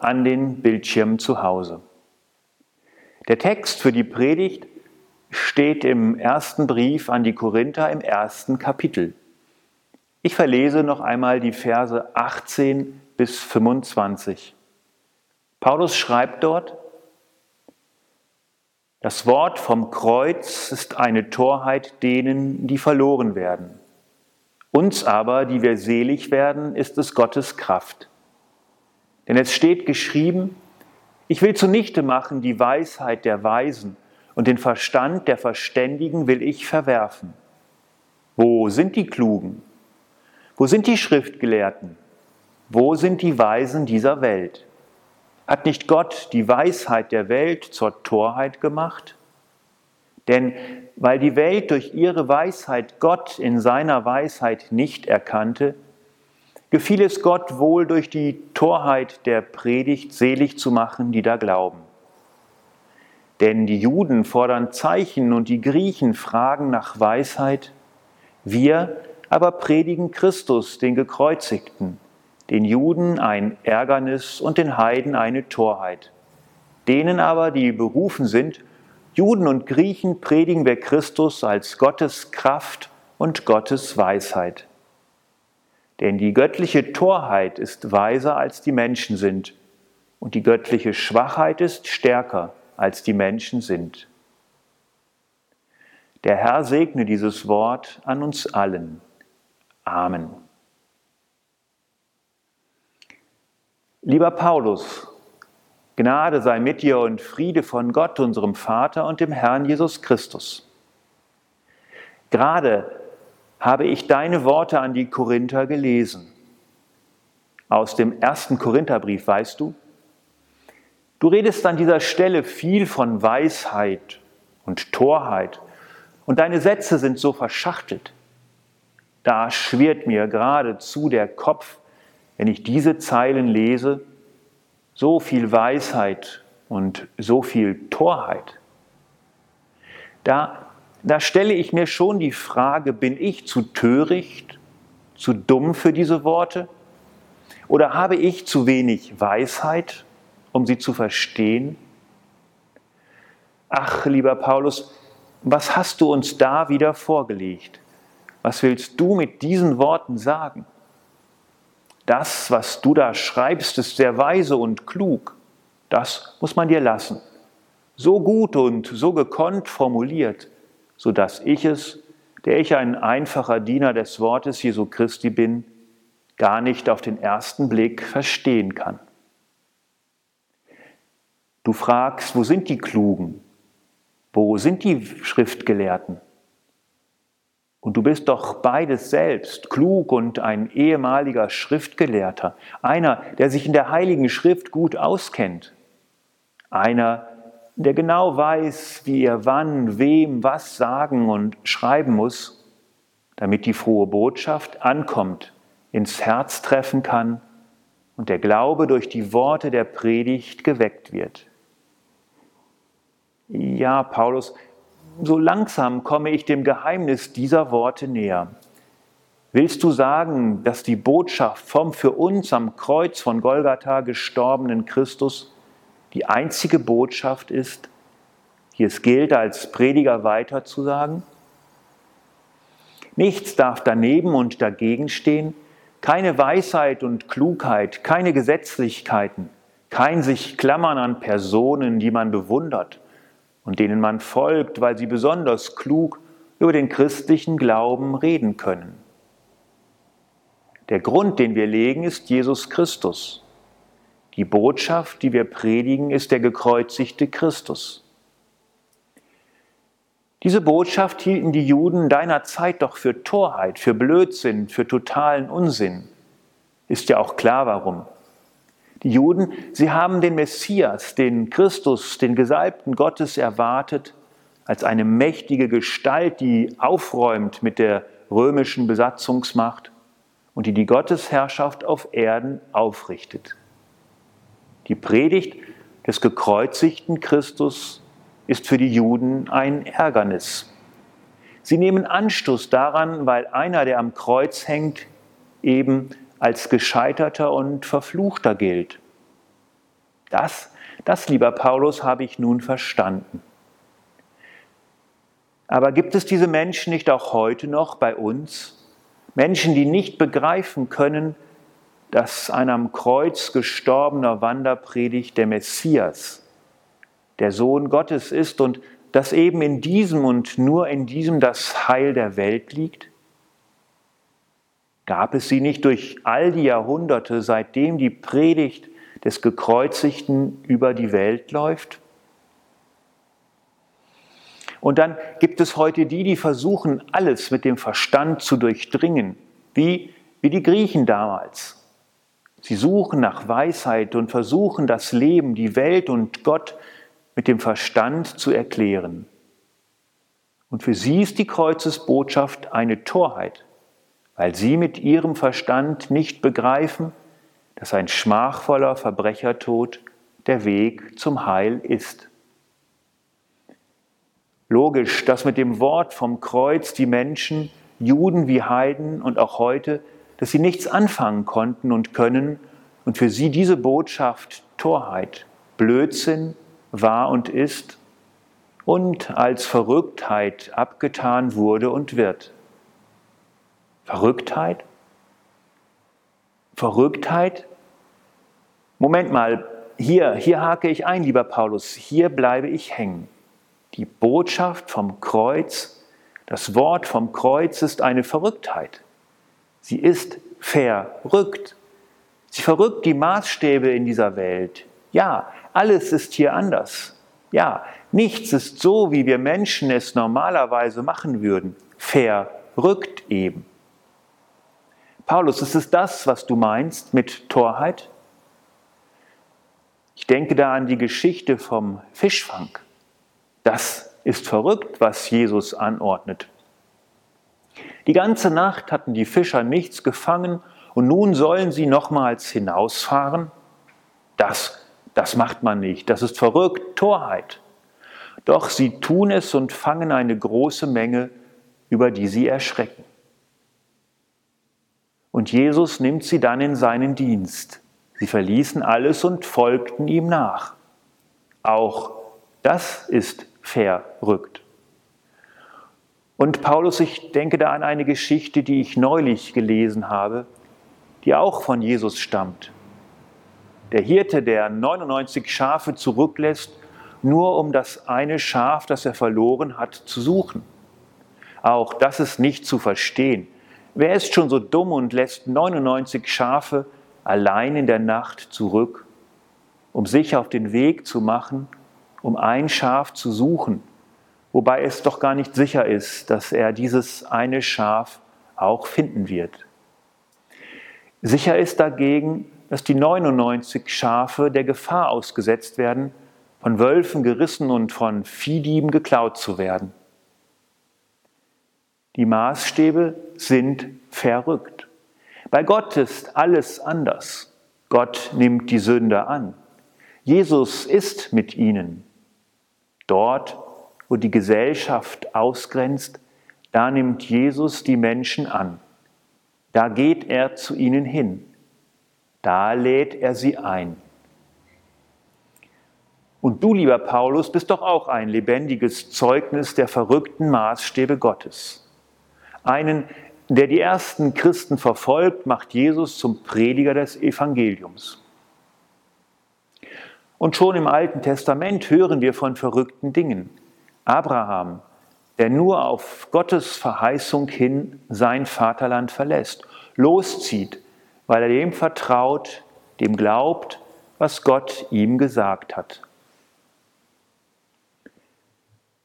an den Bildschirmen zu Hause. Der Text für die Predigt steht im ersten Brief an die Korinther im ersten Kapitel. Ich verlese noch einmal die Verse 18 bis 25. Paulus schreibt dort, das Wort vom Kreuz ist eine Torheit denen, die verloren werden. Uns aber, die wir selig werden, ist es Gottes Kraft. Denn es steht geschrieben, ich will zunichte machen die Weisheit der Weisen und den Verstand der Verständigen will ich verwerfen. Wo sind die Klugen? Wo sind die Schriftgelehrten? Wo sind die Weisen dieser Welt? Hat nicht Gott die Weisheit der Welt zur Torheit gemacht? Denn weil die Welt durch ihre Weisheit Gott in seiner Weisheit nicht erkannte, gefiel es Gott wohl durch die Torheit der Predigt selig zu machen, die da glauben. Denn die Juden fordern Zeichen und die Griechen fragen nach Weisheit. Wir aber predigen Christus, den Gekreuzigten, den Juden ein Ärgernis und den Heiden eine Torheit. Denen aber, die berufen sind, Juden und Griechen, predigen wir Christus als Gottes Kraft und Gottes Weisheit. Denn die göttliche Torheit ist weiser als die Menschen sind, und die göttliche Schwachheit ist stärker als die Menschen sind. Der Herr segne dieses Wort an uns allen. Amen. Lieber Paulus, Gnade sei mit dir und Friede von Gott, unserem Vater und dem Herrn Jesus Christus. Gerade habe ich deine Worte an die Korinther gelesen. Aus dem ersten Korintherbrief, weißt du? Du redest an dieser Stelle viel von Weisheit und Torheit und deine Sätze sind so verschachtelt. Da schwirrt mir geradezu der Kopf, wenn ich diese Zeilen lese, so viel Weisheit und so viel Torheit. Da da stelle ich mir schon die Frage, bin ich zu töricht, zu dumm für diese Worte? Oder habe ich zu wenig Weisheit, um sie zu verstehen? Ach, lieber Paulus, was hast du uns da wieder vorgelegt? Was willst du mit diesen Worten sagen? Das, was du da schreibst, ist sehr weise und klug. Das muss man dir lassen. So gut und so gekonnt formuliert so dass ich es, der ich ein einfacher Diener des Wortes Jesu Christi bin, gar nicht auf den ersten Blick verstehen kann. Du fragst, wo sind die Klugen? Wo sind die Schriftgelehrten? Und du bist doch beides selbst, klug und ein ehemaliger Schriftgelehrter, einer, der sich in der heiligen Schrift gut auskennt, einer, der genau weiß, wie er wann, wem, was sagen und schreiben muss, damit die frohe Botschaft ankommt, ins Herz treffen kann und der Glaube durch die Worte der Predigt geweckt wird. Ja, Paulus, so langsam komme ich dem Geheimnis dieser Worte näher. Willst du sagen, dass die Botschaft vom für uns am Kreuz von Golgatha gestorbenen Christus die einzige Botschaft ist, die es gilt als Prediger weiterzusagen? Nichts darf daneben und dagegen stehen, keine Weisheit und Klugheit, keine Gesetzlichkeiten, kein sich klammern an Personen, die man bewundert und denen man folgt, weil sie besonders klug über den christlichen Glauben reden können. Der Grund, den wir legen, ist Jesus Christus. Die Botschaft, die wir predigen, ist der gekreuzigte Christus. Diese Botschaft hielten die Juden deiner Zeit doch für Torheit, für Blödsinn, für totalen Unsinn. Ist ja auch klar warum. Die Juden, sie haben den Messias, den Christus, den Gesalbten Gottes erwartet als eine mächtige Gestalt, die aufräumt mit der römischen Besatzungsmacht und die die Gottesherrschaft auf Erden aufrichtet. Die Predigt des gekreuzigten Christus ist für die Juden ein Ärgernis. Sie nehmen Anstoß daran, weil einer, der am Kreuz hängt, eben als gescheiterter und verfluchter gilt. Das, das, lieber Paulus, habe ich nun verstanden. Aber gibt es diese Menschen nicht auch heute noch bei uns? Menschen, die nicht begreifen können, dass ein am Kreuz gestorbener Wanderpredigt der Messias, der Sohn Gottes ist und dass eben in diesem und nur in diesem das Heil der Welt liegt? Gab es sie nicht durch all die Jahrhunderte, seitdem die Predigt des Gekreuzigten über die Welt läuft? Und dann gibt es heute die, die versuchen, alles mit dem Verstand zu durchdringen, wie, wie die Griechen damals. Sie suchen nach Weisheit und versuchen das Leben, die Welt und Gott mit dem Verstand zu erklären. Und für sie ist die Kreuzesbotschaft eine Torheit, weil sie mit ihrem Verstand nicht begreifen, dass ein schmachvoller Verbrechertod der Weg zum Heil ist. Logisch, dass mit dem Wort vom Kreuz die Menschen, Juden wie Heiden und auch heute, dass sie nichts anfangen konnten und können und für sie diese Botschaft Torheit, Blödsinn war und ist und als Verrücktheit abgetan wurde und wird. Verrücktheit? Verrücktheit? Moment mal, hier, hier hake ich ein, lieber Paulus, hier bleibe ich hängen. Die Botschaft vom Kreuz, das Wort vom Kreuz ist eine Verrücktheit. Sie ist verrückt. Sie verrückt die Maßstäbe in dieser Welt. Ja, alles ist hier anders. Ja, nichts ist so, wie wir Menschen es normalerweise machen würden. Verrückt eben. Paulus, ist es das, was du meinst mit Torheit? Ich denke da an die Geschichte vom Fischfang. Das ist verrückt, was Jesus anordnet. Die ganze Nacht hatten die Fischer nichts gefangen und nun sollen sie nochmals hinausfahren? Das, das macht man nicht. Das ist verrückt, Torheit. Doch sie tun es und fangen eine große Menge, über die sie erschrecken. Und Jesus nimmt sie dann in seinen Dienst. Sie verließen alles und folgten ihm nach. Auch das ist verrückt. Und Paulus, ich denke da an eine Geschichte, die ich neulich gelesen habe, die auch von Jesus stammt. Der Hirte, der 99 Schafe zurücklässt, nur um das eine Schaf, das er verloren hat, zu suchen. Auch das ist nicht zu verstehen. Wer ist schon so dumm und lässt 99 Schafe allein in der Nacht zurück, um sich auf den Weg zu machen um ein Schaf zu suchen, wobei es doch gar nicht sicher ist, dass er dieses eine Schaf auch finden wird. Sicher ist dagegen, dass die 99 Schafe der Gefahr ausgesetzt werden, von Wölfen gerissen und von Viehdieben geklaut zu werden. Die Maßstäbe sind verrückt. Bei Gott ist alles anders. Gott nimmt die Sünder an. Jesus ist mit ihnen. Dort, wo die Gesellschaft ausgrenzt, da nimmt Jesus die Menschen an. Da geht er zu ihnen hin. Da lädt er sie ein. Und du, lieber Paulus, bist doch auch ein lebendiges Zeugnis der verrückten Maßstäbe Gottes. Einen, der die ersten Christen verfolgt, macht Jesus zum Prediger des Evangeliums. Und schon im Alten Testament hören wir von verrückten Dingen. Abraham, der nur auf Gottes Verheißung hin sein Vaterland verlässt, loszieht, weil er dem vertraut, dem glaubt, was Gott ihm gesagt hat.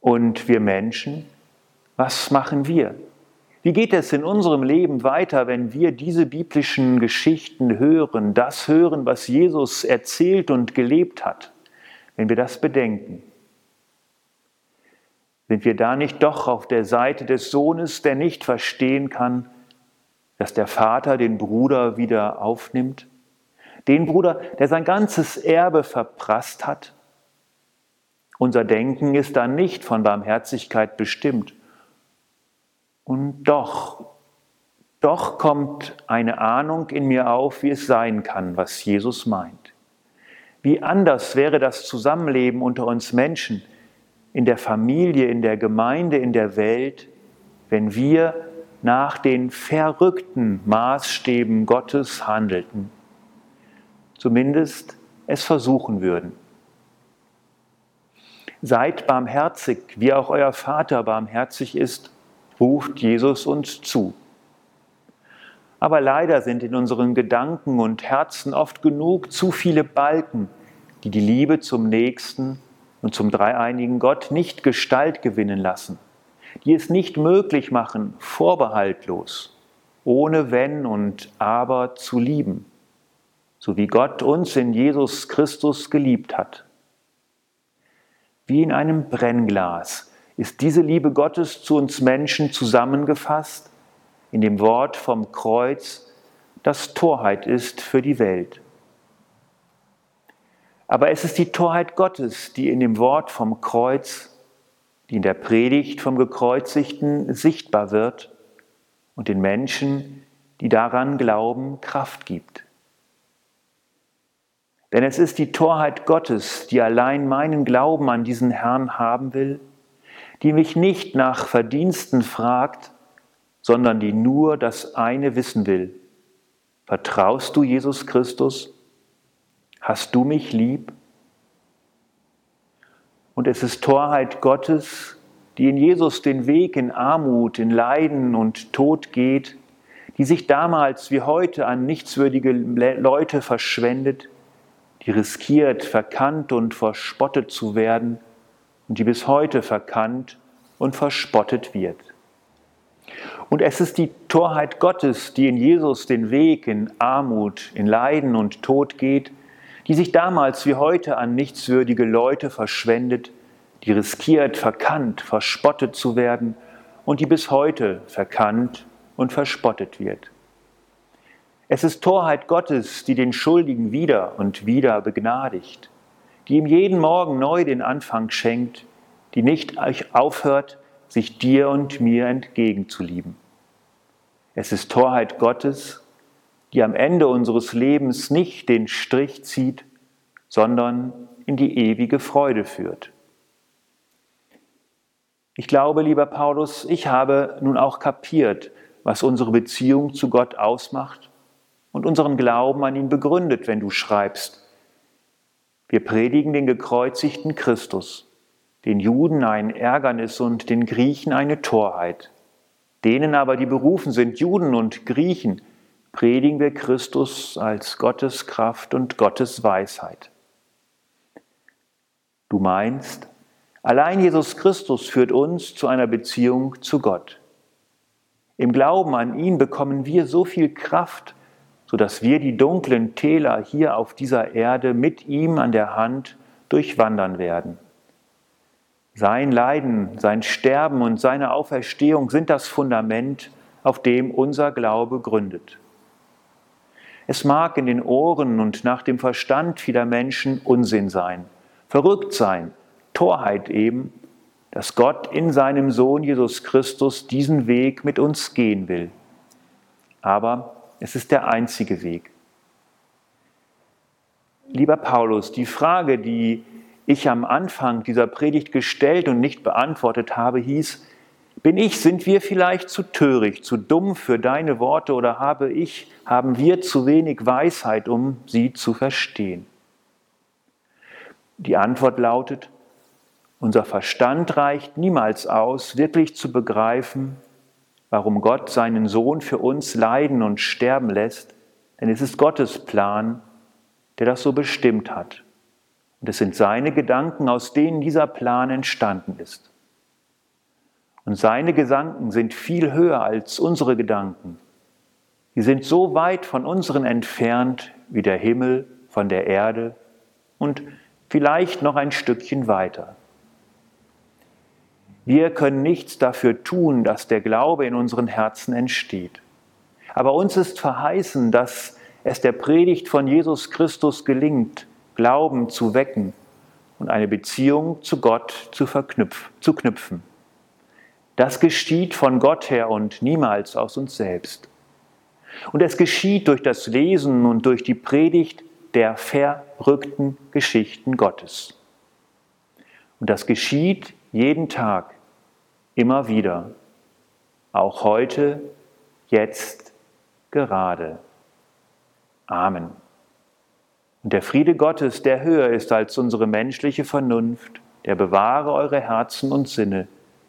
Und wir Menschen, was machen wir? Wie geht es in unserem Leben weiter, wenn wir diese biblischen Geschichten hören, das hören, was Jesus erzählt und gelebt hat, wenn wir das bedenken? Sind wir da nicht doch auf der Seite des Sohnes, der nicht verstehen kann, dass der Vater den Bruder wieder aufnimmt? Den Bruder, der sein ganzes Erbe verprasst hat? Unser Denken ist da nicht von Barmherzigkeit bestimmt. Und doch, doch kommt eine Ahnung in mir auf, wie es sein kann, was Jesus meint. Wie anders wäre das Zusammenleben unter uns Menschen, in der Familie, in der Gemeinde, in der Welt, wenn wir nach den verrückten Maßstäben Gottes handelten, zumindest es versuchen würden. Seid barmherzig, wie auch euer Vater barmherzig ist, ruft Jesus uns zu. Aber leider sind in unseren Gedanken und Herzen oft genug zu viele Balken, die die Liebe zum Nächsten und zum dreieinigen Gott nicht Gestalt gewinnen lassen, die es nicht möglich machen, vorbehaltlos, ohne Wenn und Aber zu lieben, so wie Gott uns in Jesus Christus geliebt hat. Wie in einem Brennglas ist diese Liebe Gottes zu uns Menschen zusammengefasst in dem Wort vom Kreuz, das Torheit ist für die Welt. Aber es ist die Torheit Gottes, die in dem Wort vom Kreuz, die in der Predigt vom Gekreuzigten sichtbar wird und den Menschen, die daran glauben, Kraft gibt. Denn es ist die Torheit Gottes, die allein meinen Glauben an diesen Herrn haben will, die mich nicht nach Verdiensten fragt, sondern die nur das eine wissen will. Vertraust du Jesus Christus? Hast du mich lieb? Und es ist Torheit Gottes, die in Jesus den Weg in Armut, in Leiden und Tod geht, die sich damals wie heute an nichtswürdige Leute verschwendet, die riskiert, verkannt und verspottet zu werden und die bis heute verkannt und verspottet wird. Und es ist die Torheit Gottes, die in Jesus den Weg in Armut, in Leiden und Tod geht, die sich damals wie heute an nichtswürdige Leute verschwendet, die riskiert, verkannt, verspottet zu werden und die bis heute verkannt und verspottet wird. Es ist Torheit Gottes, die den Schuldigen wieder und wieder begnadigt, die ihm jeden Morgen neu den Anfang schenkt, die nicht aufhört, sich dir und mir entgegenzulieben. Es ist Torheit Gottes, die am Ende unseres Lebens nicht den Strich zieht, sondern in die ewige Freude führt. Ich glaube, lieber Paulus, ich habe nun auch kapiert, was unsere Beziehung zu Gott ausmacht und unseren Glauben an ihn begründet, wenn du schreibst. Wir predigen den gekreuzigten Christus, den Juden ein Ärgernis und den Griechen eine Torheit. Denen aber, die berufen sind, Juden und Griechen, predigen wir Christus als Gottes Kraft und Gottes Weisheit. Du meinst, allein Jesus Christus führt uns zu einer Beziehung zu Gott. Im Glauben an ihn bekommen wir so viel Kraft, sodass wir die dunklen Täler hier auf dieser Erde mit ihm an der Hand durchwandern werden. Sein Leiden, sein Sterben und seine Auferstehung sind das Fundament, auf dem unser Glaube gründet. Es mag in den Ohren und nach dem Verstand vieler Menschen Unsinn sein, verrückt sein, Torheit eben, dass Gott in seinem Sohn Jesus Christus diesen Weg mit uns gehen will. Aber es ist der einzige Weg. Lieber Paulus, die Frage, die ich am Anfang dieser Predigt gestellt und nicht beantwortet habe, hieß, bin ich, sind wir vielleicht zu töricht, zu dumm für deine Worte oder habe ich, haben wir zu wenig Weisheit, um sie zu verstehen? Die Antwort lautet, unser Verstand reicht niemals aus, wirklich zu begreifen, warum Gott seinen Sohn für uns leiden und sterben lässt, denn es ist Gottes Plan, der das so bestimmt hat. Und es sind seine Gedanken, aus denen dieser Plan entstanden ist. Und seine Gedanken sind viel höher als unsere Gedanken. Sie sind so weit von unseren entfernt wie der Himmel von der Erde und vielleicht noch ein Stückchen weiter. Wir können nichts dafür tun, dass der Glaube in unseren Herzen entsteht. Aber uns ist verheißen, dass es der Predigt von Jesus Christus gelingt, Glauben zu wecken und eine Beziehung zu Gott zu, zu knüpfen. Das geschieht von Gott her und niemals aus uns selbst. Und es geschieht durch das Lesen und durch die Predigt der verrückten Geschichten Gottes. Und das geschieht jeden Tag, immer wieder, auch heute, jetzt, gerade. Amen. Und der Friede Gottes, der höher ist als unsere menschliche Vernunft, der bewahre eure Herzen und Sinne